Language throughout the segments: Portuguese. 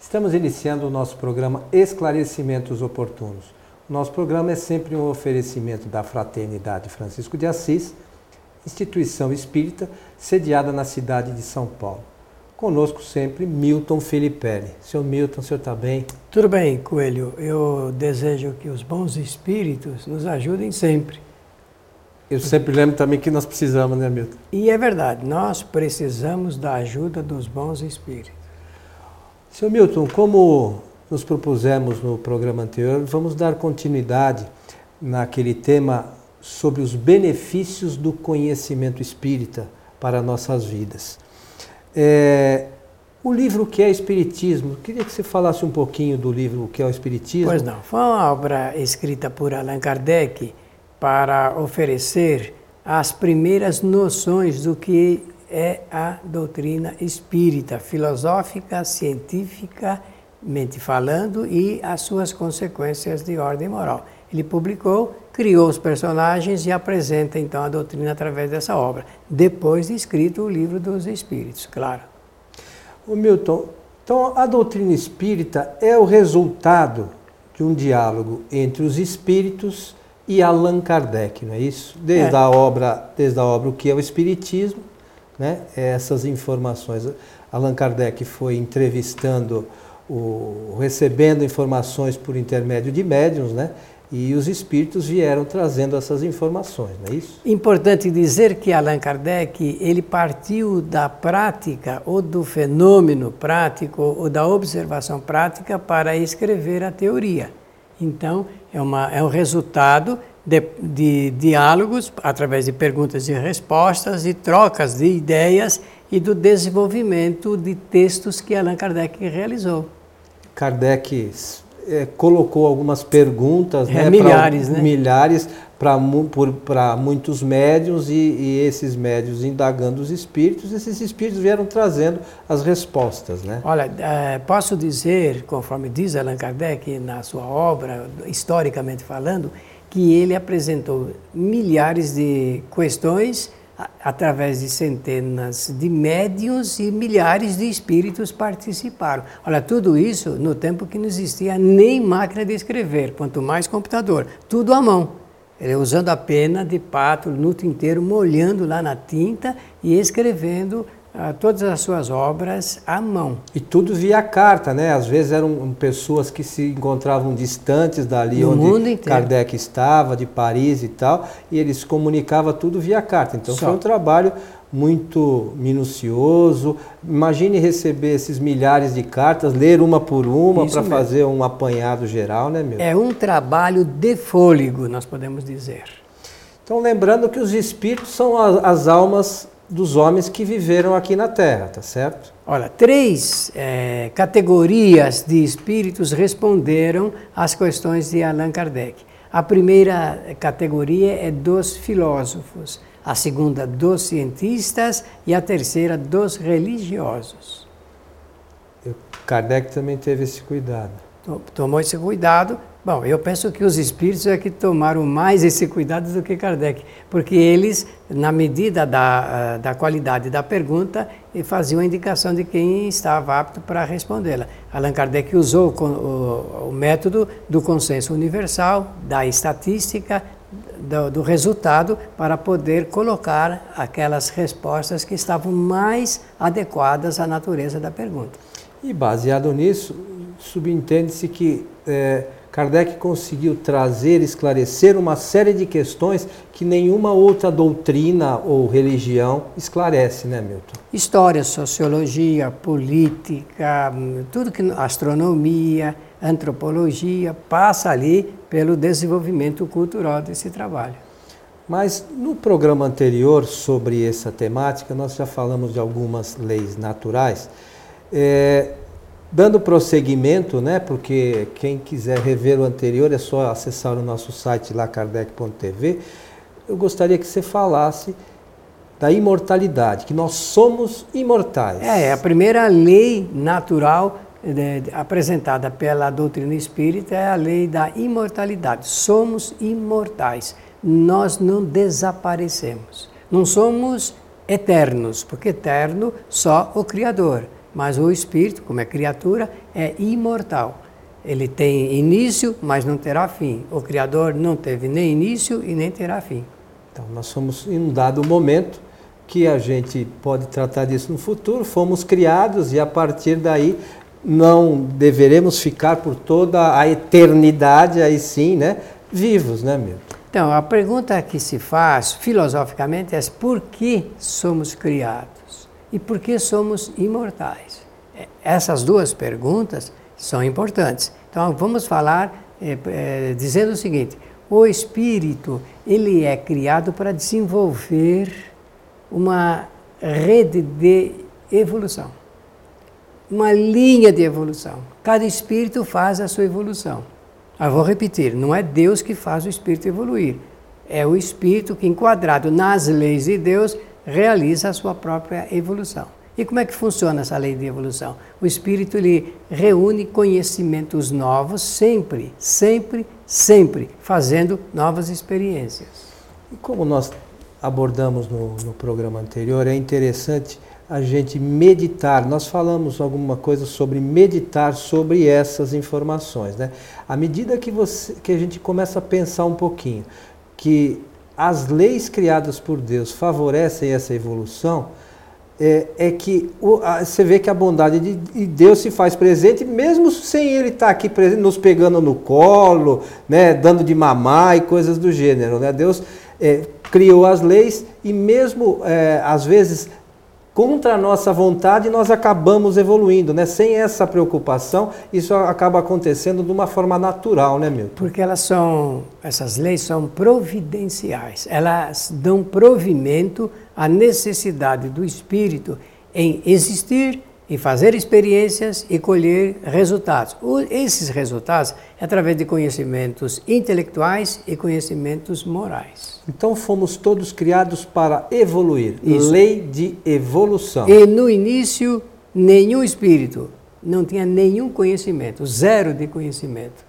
Estamos iniciando o nosso programa Esclarecimentos Oportunos. O nosso programa é sempre um oferecimento da Fraternidade Francisco de Assis, instituição espírita sediada na cidade de São Paulo. Conosco sempre Milton Filipelli. Seu Milton, o senhor está bem? Tudo bem, Coelho. Eu desejo que os bons espíritos nos ajudem sempre. Eu sempre lembro também que nós precisamos, né, Milton? E é verdade, nós precisamos da ajuda dos bons espíritos. Seu Milton, como nos propusemos no programa anterior, vamos dar continuidade naquele tema sobre os benefícios do conhecimento espírita para nossas vidas. É, o livro que é Espiritismo, queria que você falasse um pouquinho do livro que é o Espiritismo. Pois não, foi uma obra escrita por Allan Kardec para oferecer as primeiras noções do que é a doutrina espírita, filosófica, cientificamente falando e as suas consequências de ordem moral. Ele publicou, criou os personagens e apresenta então a doutrina através dessa obra, depois de escrito o livro dos Espíritos, claro. O Milton, então a doutrina espírita é o resultado de um diálogo entre os espíritos e Allan Kardec, não é isso? Desde é. a obra, desde a obra O que é o espiritismo né, essas informações. Allan Kardec foi entrevistando, o, recebendo informações por intermédio de médiums, né, e os espíritos vieram trazendo essas informações, não é isso? Importante dizer que Allan Kardec ele partiu da prática ou do fenômeno prático ou da observação prática para escrever a teoria. Então é, uma, é um resultado de, de diálogos através de perguntas e respostas e trocas de ideias e do desenvolvimento de textos que Allan Kardec realizou. Kardec é, colocou algumas perguntas, é, né, milhares, pra, né? milhares para muitos médios e, e, esses médios indagando os espíritos, esses espíritos vieram trazendo as respostas, né? Olha, é, posso dizer, conforme diz Allan Kardec na sua obra, historicamente falando, que ele apresentou milhares de questões através de centenas de médiuns e milhares de espíritos participaram. Olha, tudo isso no tempo que não existia nem máquina de escrever, quanto mais computador, tudo à mão. Ele usando a pena de pato o minuto inteiro, molhando lá na tinta e escrevendo todas as suas obras à mão. E tudo via carta, né? Às vezes eram pessoas que se encontravam distantes dali no onde Kardec estava, de Paris e tal, e eles comunicavam tudo via carta. Então Só. foi um trabalho muito minucioso. Imagine receber esses milhares de cartas, ler uma por uma para fazer um apanhado geral, né, meu? É um trabalho de fôlego, nós podemos dizer. Então, lembrando que os espíritos são as, as almas dos homens que viveram aqui na Terra, tá certo? Olha, três é, categorias de espíritos responderam às questões de Allan Kardec. A primeira categoria é dos filósofos, a segunda dos cientistas e a terceira dos religiosos. Kardec também teve esse cuidado. Tomou esse cuidado Bom, eu penso que os espíritos é que tomaram mais esse cuidado do que Kardec, porque eles, na medida da, ah, da qualidade da pergunta, faziam a indicação de quem estava apto para respondê-la. Allan Kardec usou o, o, método do consenso universal, da estatística, do, do resultado, para poder colocar aquelas respostas que estavam mais adequadas à natureza da pergunta. E baseado nisso, subentende-se que. É, Kardec conseguiu trazer, esclarecer uma série de questões que nenhuma outra doutrina ou religião esclarece, né, Milton? História, sociologia, política, tudo que astronomia, antropologia passa ali pelo desenvolvimento cultural desse trabalho. Mas no programa anterior sobre essa temática, nós já falamos de algumas leis naturais. É, Dando prosseguimento, né, porque quem quiser rever o anterior é só acessar o nosso site lá, kardec.tv, eu gostaria que você falasse da imortalidade, que nós somos imortais. É, a primeira lei natural é, apresentada pela doutrina espírita é a lei da imortalidade. Somos imortais, nós não desaparecemos. Não somos eternos, porque eterno só o Criador Mas o espírito, como é criatura, é imortal. Ele tem início, mas não terá fim. O Criador não teve nem início e nem terá fim. Então, nós somos em um dado momento que a gente pode tratar disso no futuro, fomos criados e a partir daí não deveremos ficar por toda a eternidade aí sim, né, vivos, né, Milton? Então, a pergunta que se faz filosoficamente é por que somos criados e por que somos imortais? É, essas duas perguntas são importantes. Então, vamos falar é, é, dizendo o seguinte: o espírito ele é criado para desenvolver uma rede de evolução, uma linha de evolução. Cada espírito faz a sua evolução. Eu vou repetir: não é Deus que faz o espírito evoluir, é o espírito que, enquadrado nas leis de Deus, realiza a sua própria evolução. E como é que funciona essa lei de evolução? O espírito ele reúne conhecimentos novos sempre, sempre, sempre, fazendo novas experiências. E como nós abordamos no, no programa anterior, é interessante a gente meditar. Nós falamos alguma coisa sobre meditar sobre essas informações. Né? À medida que, você, que a gente começa a pensar um pouquinho que as leis criadas por Deus favorecem essa evolução, é, é que o, a, você vê que a bondade de, de, Deus se faz presente, mesmo sem Ele estar tá aqui presente, nos pegando no colo, né, dando de mamar e coisas do gênero. Né? Deus é, criou as leis e mesmo é, às vezes contra a nossa vontade nós acabamos evoluindo, né? Sem essa preocupação, isso acaba acontecendo de uma forma natural, né, Milton? Porque elas são, essas leis são providenciais. Elas dão provimento à necessidade do espírito em existir e fazer experiências e colher resultados. O, esses resultados é através de conhecimentos intelectuais e conhecimentos morais. Então fomos todos criados para evoluir. Isso. Lei de evolução. E no início, nenhum espírito não tinha nenhum conhecimento, zero de conhecimento.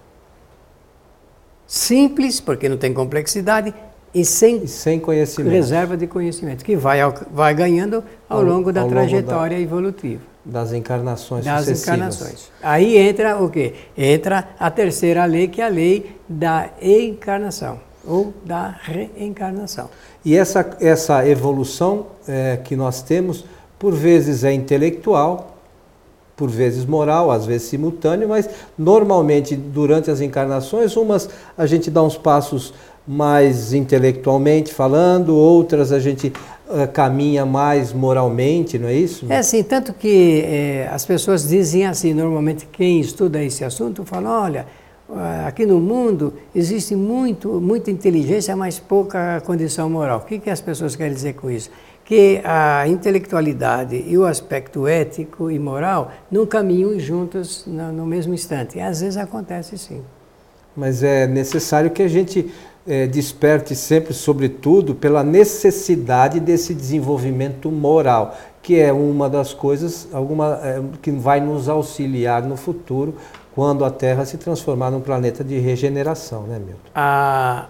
Simples, porque não tem complexidade, e sem, e sem reserva de conhecimento, que vai, vai ganhando ao, ao longo da ao trajetória longo da... evolutiva das encarnações das sucessivas. encarnações. Aí entra o quê? Entra a terceira lei, que é a lei da encarnação ou da reencarnação. E essa, essa evolução é, que nós temos, por vezes é intelectual, por vezes moral, às vezes simultâneo, mas normalmente durante as encarnações, umas a gente dá uns passos mais intelectualmente falando, outras a gente uh, caminha mais moralmente, não é isso? É assim, tanto que eh, as pessoas dizem assim, normalmente quem estuda esse assunto fala, olha, uh, aqui no mundo existe muito, muita inteligência, mas pouca condição moral. O que, que as pessoas querem dizer com isso? Que a intelectualidade e o aspecto ético e moral não caminham juntos no, no mesmo instante. E às vezes acontece sim. Mas é necessário que a gente é, desperte sempre, sobretudo, pela necessidade desse desenvolvimento moral, que é uma das coisas alguma, é, que vai nos auxiliar no futuro, quando a Terra se transformar num planeta de regeneração, né, Milton? A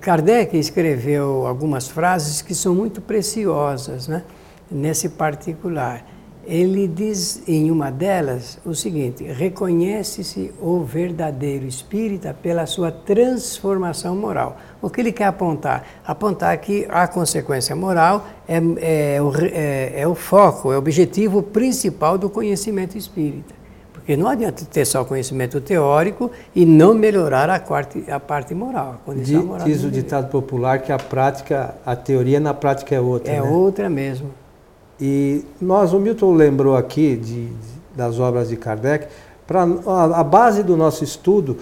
Kardec escreveu algumas frases que são muito preciosas, né, nesse particular ele diz em uma delas o seguinte: reconhece-se o verdadeiro espírita pela sua transformação moral. O que ele quer apontar? Apontar que a consequência moral é, é, é, é o foco, é o objetivo principal do conhecimento espírita. Porque não adianta ter só conhecimento teórico e não melhorar a parte, a parte moral, a condição diz, moral. Diz o ditado popular que a prática, a teoria na prática é outra. É né? outra mesmo. E nós, o Milton lembrou aqui de, das obras de Kardec, para a, a base do nosso estudo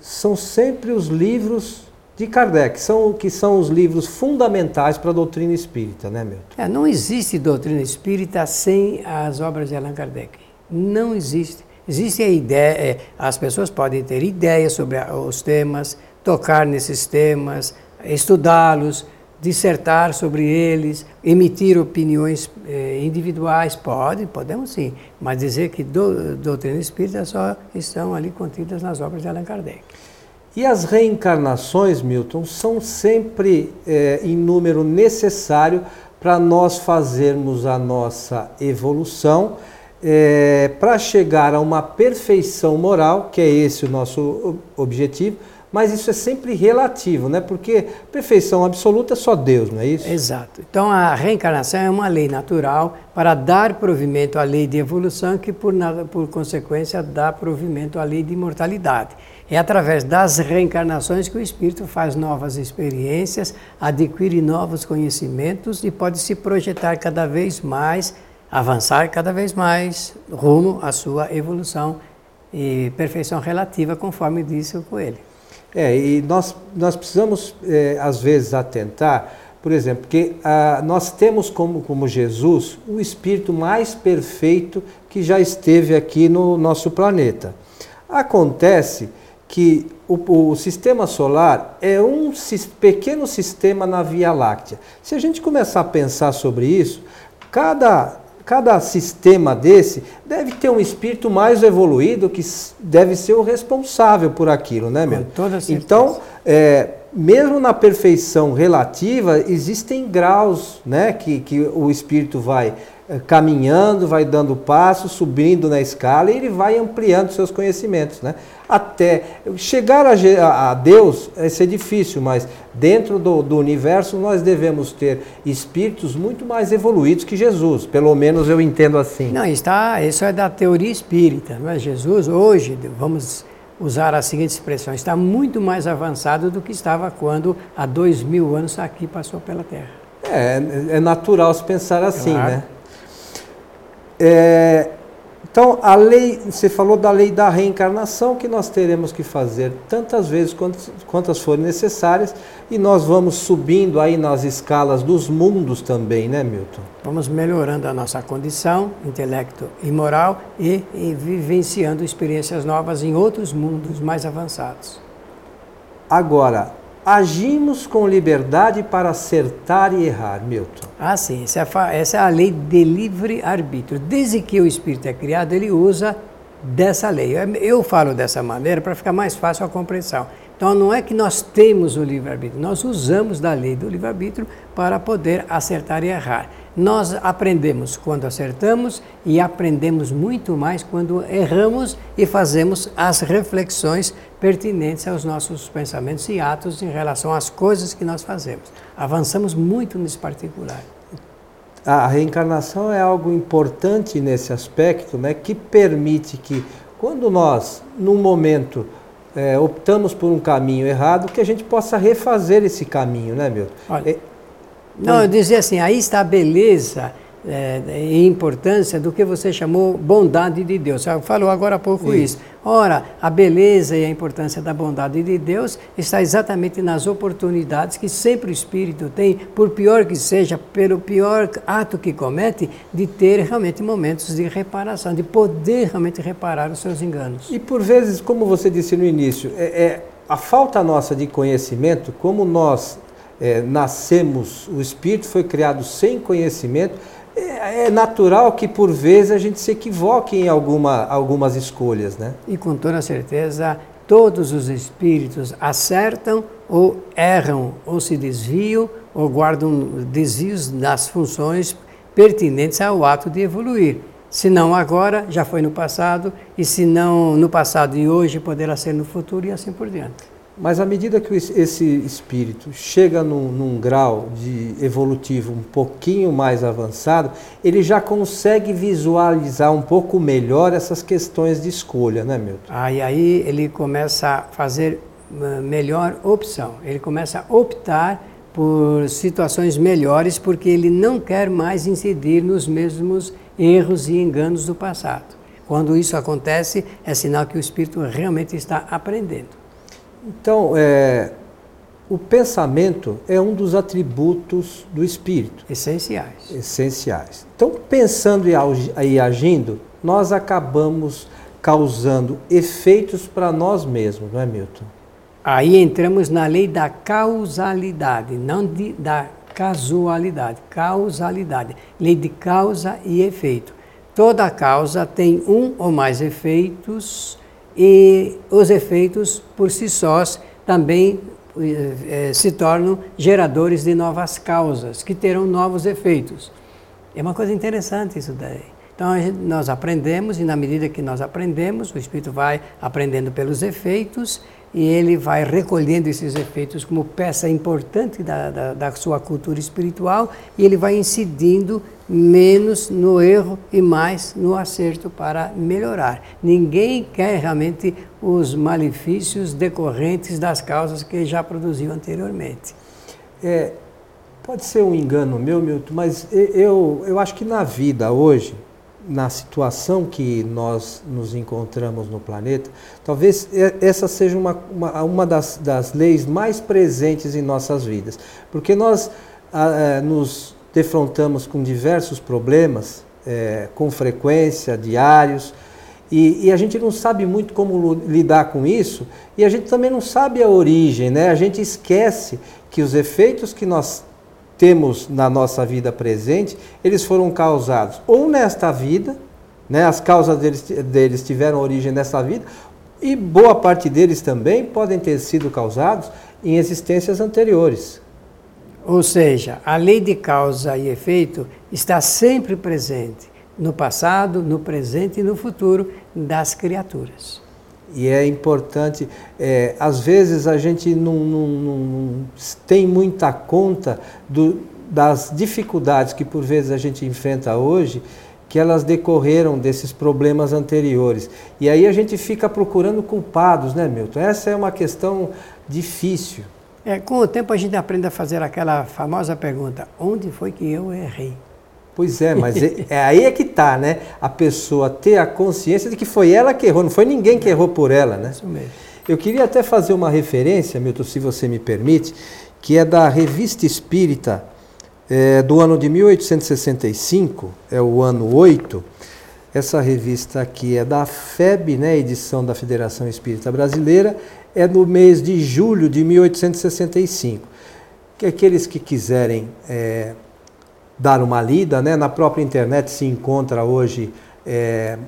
são sempre os livros de Kardec, são, que são os livros fundamentais para a doutrina espírita, né, Milton? É, não existe doutrina espírita sem as obras de Allan Kardec. Não existe. Existe a ideia, é, as pessoas podem ter ideias sobre os temas, tocar nesses temas, estudá-los, dissertar sobre eles, emitir opiniões eh, individuais, pode, podemos sim, mas dizer que do, doutrina espírita só estão ali contidas nas obras de Allan Kardec. E as reencarnações, Milton, são sempre eh, em número necessário para nós fazermos a nossa evolução é, para chegar a uma perfeição moral, que é esse o nosso objetivo, mas isso é sempre relativo, né? Porque perfeição absoluta é só Deus, não é isso? Exato. Então a reencarnação é uma lei natural para dar provimento à lei de evolução, que por, por consequência dá provimento à lei de imortalidade. É através das reencarnações que o espírito faz novas experiências, adquire novos conhecimentos e pode se projetar cada vez mais, avançar cada vez mais rumo à sua evolução e perfeição relativa, conforme disse o Coelho. É, e nós, nós precisamos, é, às vezes, atentar, por exemplo, que ah, nós temos como, como Jesus o espírito mais perfeito que já esteve aqui no nosso planeta. Acontece que o, o, sistema solar é um pequeno sistema na Via Láctea. Se a gente começar a pensar sobre isso, cada cada sistema desse deve ter um espírito mais evoluído que deve ser o responsável por aquilo, né, meu? Com toda certeza. Então, é, mesmo na perfeição relativa, existem graus, né, que, que o espírito vai caminhando, vai dando passos, subindo na escala e ele vai ampliando seus conhecimentos, né? até chegar a, a, Deus vai ser difícil, mas dentro do, do, universo nós devemos ter espíritos muito mais evoluídos que Jesus, pelo menos eu entendo assim. Não, está, isso é da teoria espírita, mas Jesus hoje, vamos usar a seguinte expressão, está muito mais avançado do que estava quando há dois mil anos aqui passou pela Terra. É, é natural se pensar assim, claro. né? É, então, a lei, você falou da lei da reencarnação, que nós teremos que fazer tantas vezes quantas, quantas forem necessárias, e nós vamos subindo aí nas escalas dos mundos também, né, Milton? Vamos melhorando a nossa condição, intelecto e moral, e, e vivenciando experiências novas em outros mundos mais avançados. Agora, agimos com liberdade para acertar e errar, Milton. Ah, sim, essa é, a, essa é a lei de livre-arbítrio. Desde que o espírito é criado, ele usa dessa lei. Eu falo dessa maneira para ficar mais fácil a compreensão. Então, não é que nós temos o livre-arbítrio, nós usamos da lei do livre-arbítrio para poder acertar e errar. Nós aprendemos quando acertamos e aprendemos muito mais quando erramos e fazemos as reflexões pertinentes aos nossos pensamentos e atos em relação às coisas que nós fazemos. Avançamos muito nesse particular. A reencarnação é algo importante nesse aspecto, né, que permite que, quando nós, num momento, é, optamos por um caminho errado, que a gente possa refazer esse caminho, né, meu? Olha, é, não, eu dizia assim, aí está a beleza é, e importância do que você chamou bondade de Deus. Você falou agora há pouco isso. isso. Ora, a beleza e a importância da bondade de Deus está exatamente nas oportunidades que sempre o Espírito tem, por pior que seja, pelo pior ato que comete, de ter realmente momentos de reparação, de poder realmente reparar os seus enganos. E por vezes, como você disse no início, é, é a falta nossa de conhecimento, como nós é, nascemos, o espírito foi criado sem conhecimento, é, é, natural que por vezes a gente se equivoque em alguma, algumas escolhas, né? E com toda certeza, todos os espíritos acertam ou erram, ou se desviam, ou guardam desvios das funções pertinentes ao ato de evoluir. Se não agora, já foi no passado, e se não no passado e hoje, poderá ser no futuro e assim por diante. Mas à medida que esse espírito chega num, num, grau de evolutivo um pouquinho mais avançado, ele já consegue visualizar um pouco melhor essas questões de escolha, né, Milton? Ah, e aí ele começa a fazer melhor opção. Ele começa a optar por situações melhores porque ele não quer mais incidir nos mesmos erros e enganos do passado. Quando isso acontece, é sinal que o espírito realmente está aprendendo. Então, é, o pensamento é um dos atributos do espírito. Essenciais. Essenciais. Então, pensando e agindo, nós acabamos causando efeitos para nós mesmos, não é, Milton? Aí entramos na lei da causalidade, não de, da casualidade. Causalidade. Lei de causa e efeito. Toda causa tem um ou mais efeitos e os efeitos por si sós também eh, se tornam geradores de novas causas, que terão novos efeitos. É uma coisa interessante isso daí. Então nós aprendemos e na medida que nós aprendemos, o espírito vai aprendendo pelos efeitos e ele vai recolhendo esses efeitos como peça importante da, da, da, sua cultura espiritual e ele vai incidindo menos no erro e mais no acerto para melhorar. Ninguém quer realmente os malefícios decorrentes das causas que já produziu anteriormente. É, pode ser um engano meu, Milton, mas eu, eu acho que na vida hoje, na situação que nós nos encontramos no planeta, talvez essa seja uma, uma, uma das, das leis mais presentes em nossas vidas. Porque nós ah, nos defrontamos com diversos problemas, é, com frequência, diários, e, e, a gente não sabe muito como lidar com isso, e a gente também não sabe a origem, né? A gente esquece que os efeitos que nós temos na nossa vida presente, eles foram causados ou nesta vida, né, as causas deles, deles tiveram origem nessa vida, e boa parte deles também podem ter sido causados em existências anteriores. Ou seja, a lei de causa e efeito está sempre presente no passado, no presente e no futuro das criaturas. E é importante, é, às vezes a gente não, não, não tem muita conta do, das dificuldades que por vezes a gente enfrenta hoje, que elas decorreram desses problemas anteriores. E aí a gente fica procurando culpados, né, Milton? Essa é uma questão difícil. É, com o tempo a gente aprende a fazer aquela famosa pergunta: onde foi que eu errei? Pois é, mas é, é aí é que está, né? A pessoa ter a consciência de que foi ela que errou, não foi ninguém que errou por ela, né? Isso mesmo. Eu queria até fazer uma referência, Milton, se você me permite, que é da Revista Espírita é, do ano de 1865, é o ano 8. Essa revista aqui é da FEB, né, edição da Federação Espírita Brasileira, é no mês de julho de 1865. Que aqueles que quiserem é, dar uma lida, né? Na própria internet se encontra hoje é,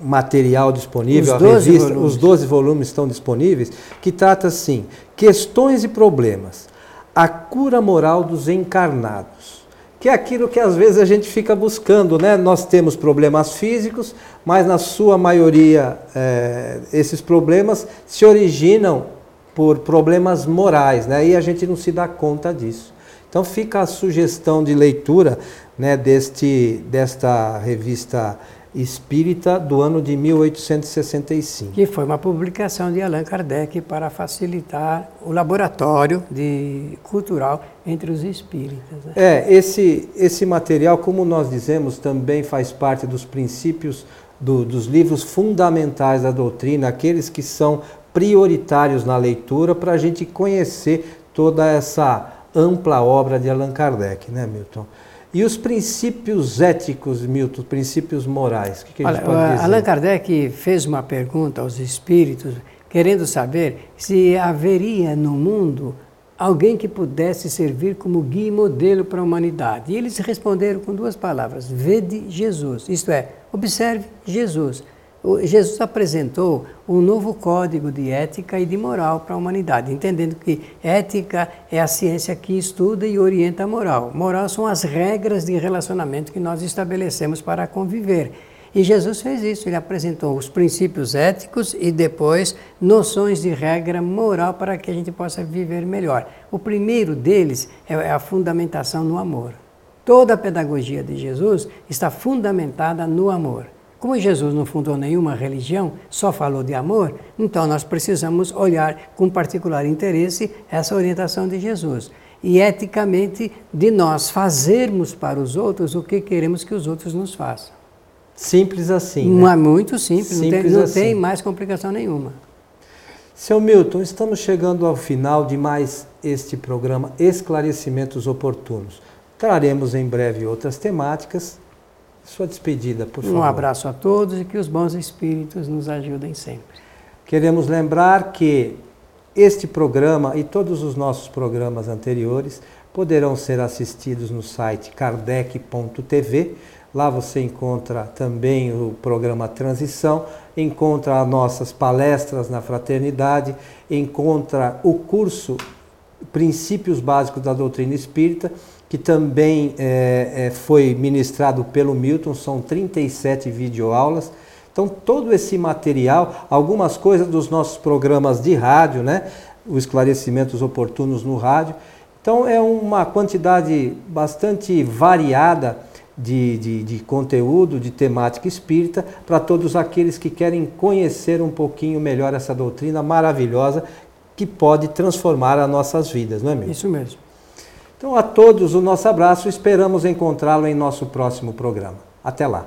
material disponível, os 12 revista, volumes. os 12 volumes estão disponíveis, que trata assim, questões e problemas, a cura moral dos encarnados, que é aquilo que às vezes a gente fica buscando, né? Nós temos problemas físicos, mas na sua maioria é, esses problemas se originam por problemas morais, né? E a gente não se dá conta disso. Então fica a sugestão de leitura né, deste, desta revista espírita do ano de 1865. Que foi uma publicação de Allan Kardec para facilitar o laboratório de, cultural entre os espíritas. Né? É, esse, esse material, como nós dizemos, também faz parte dos princípios do, dos livros fundamentais da doutrina, aqueles que são prioritários na leitura para a gente conhecer toda essa ampla obra de Allan Kardec, né, Milton? E os princípios éticos, Milton, princípios morais, o que, que a gente Olha, pode dizer? Allan Kardec fez uma pergunta aos espíritos, querendo saber se haveria no mundo alguém que pudesse servir como guia e modelo para a humanidade. E eles responderam com duas palavras: vede Jesus, isto é, observe Jesus. Jesus apresentou um novo código de ética e de moral para a humanidade, entendendo que ética é a ciência que estuda e orienta a moral. Moral são as regras de relacionamento que nós estabelecemos para conviver. E Jesus fez isso, ele apresentou os princípios éticos e depois noções de regra moral para que a gente possa viver melhor. O primeiro deles é a fundamentação no amor. Toda a pedagogia de Jesus está fundamentada no amor. Como Jesus não fundou nenhuma religião, só falou de amor, então nós precisamos olhar com particular interesse essa orientação de Jesus. E eticamente, de nós fazermos para os outros o que queremos que os outros nos façam. Simples assim. Né? Muito simples, simples não, tem, não assim. tem mais complicação nenhuma. Seu Milton, estamos chegando ao final de mais este programa Esclarecimentos Oportunos. Traremos em breve outras temáticas sua despedida, por favor. Um abraço a todos e que os bons espíritos nos ajudem sempre. Queremos lembrar que este programa e todos os nossos programas anteriores poderão ser assistidos no site kardec.tv. Lá você encontra também o programa Transição, encontra as nossas palestras na fraternidade, encontra o curso Princípios Básicos da Doutrina Espírita que também é, é, foi ministrado pelo Milton, são 37 videoaulas. Então, todo esse material, algumas coisas dos nossos programas de rádio, né? Os esclarecimentos oportunos no rádio. Então, é uma quantidade bastante variada de, de, de conteúdo, de temática espírita, para todos aqueles que querem conhecer um pouquinho melhor essa doutrina maravilhosa que pode transformar as nossas vidas, não é mesmo? Isso mesmo. Então, a todos o nosso abraço, esperamos encontrá-lo em nosso próximo programa. Até lá.